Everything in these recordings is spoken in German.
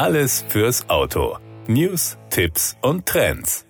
Alles fürs Auto. News, Tipps und Trends.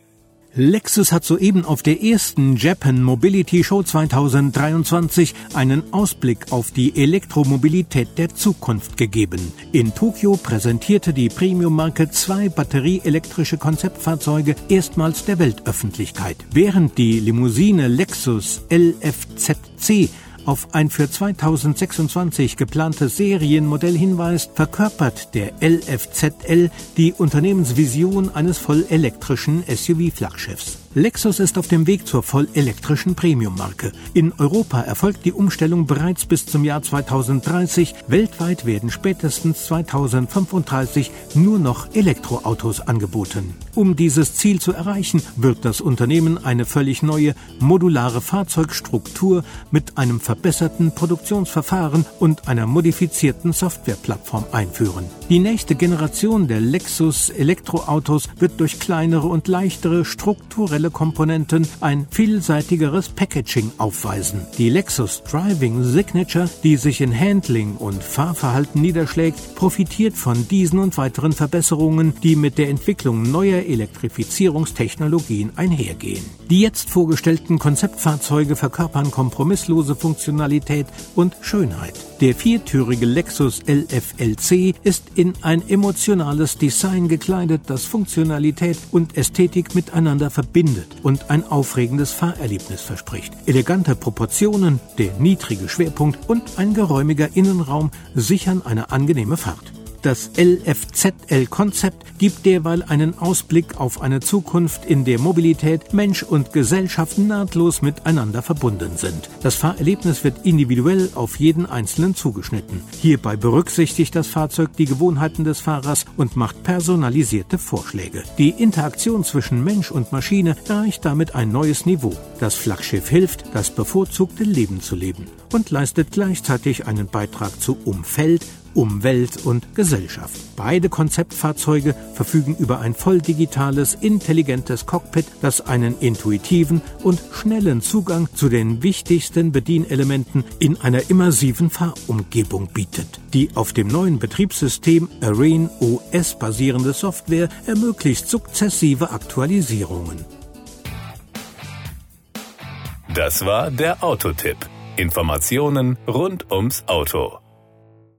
Lexus hat soeben auf der ersten Japan Mobility Show 2023 einen Ausblick auf die Elektromobilität der Zukunft gegeben. In Tokio präsentierte die Premium-Marke zwei batterieelektrische Konzeptfahrzeuge erstmals der Weltöffentlichkeit. Während die Limousine Lexus LFZC auf ein für 2026 geplantes Serienmodell hinweist, verkörpert der LFZL die Unternehmensvision eines vollelektrischen SUV-Flaggschiffs. Lexus ist auf dem Weg zur vollelektrischen Premium-Marke. In Europa erfolgt die Umstellung bereits bis zum Jahr 2030. Weltweit werden spätestens 2035 nur noch Elektroautos angeboten. Um dieses Ziel zu erreichen, wird das Unternehmen eine völlig neue, modulare Fahrzeugstruktur mit einem verbesserten Produktionsverfahren und einer modifizierten Softwareplattform einführen. Die nächste Generation der Lexus Elektroautos wird durch kleinere und leichtere strukturelle Komponenten ein vielseitigeres Packaging aufweisen. Die Lexus Driving Signature, die sich in Handling und Fahrverhalten niederschlägt, profitiert von diesen und weiteren Verbesserungen, die mit der Entwicklung neuer Elektrifizierungstechnologien einhergehen. Die jetzt vorgestellten Konzeptfahrzeuge verkörpern kompromisslose Funktionalität und Schönheit. Der viertürige Lexus LFLC ist in ein emotionales Design gekleidet, das Funktionalität und Ästhetik miteinander verbindet und ein aufregendes Fahrerlebnis verspricht. Elegante Proportionen, der niedrige Schwerpunkt und ein geräumiger Innenraum sichern eine angenehme Fahrt. Das LFZL-Konzept gibt derweil einen Ausblick auf eine Zukunft, in der Mobilität, Mensch und Gesellschaft nahtlos miteinander verbunden sind. Das Fahrerlebnis wird individuell auf jeden Einzelnen zugeschnitten. Hierbei berücksichtigt das Fahrzeug die Gewohnheiten des Fahrers und macht personalisierte Vorschläge. Die Interaktion zwischen Mensch und Maschine erreicht damit ein neues Niveau. Das Flaggschiff hilft, das bevorzugte Leben zu leben und leistet gleichzeitig einen Beitrag zu Umfeld, Umwelt und Gesellschaft. Beide Konzeptfahrzeuge verfügen über ein voll digitales, intelligentes Cockpit, das einen intuitiven und schnellen Zugang zu den wichtigsten Bedienelementen in einer immersiven Fahrumgebung bietet. Die auf dem neuen Betriebssystem Arene OS basierende Software ermöglicht sukzessive Aktualisierungen. Das war der Autotipp. Informationen rund ums Auto.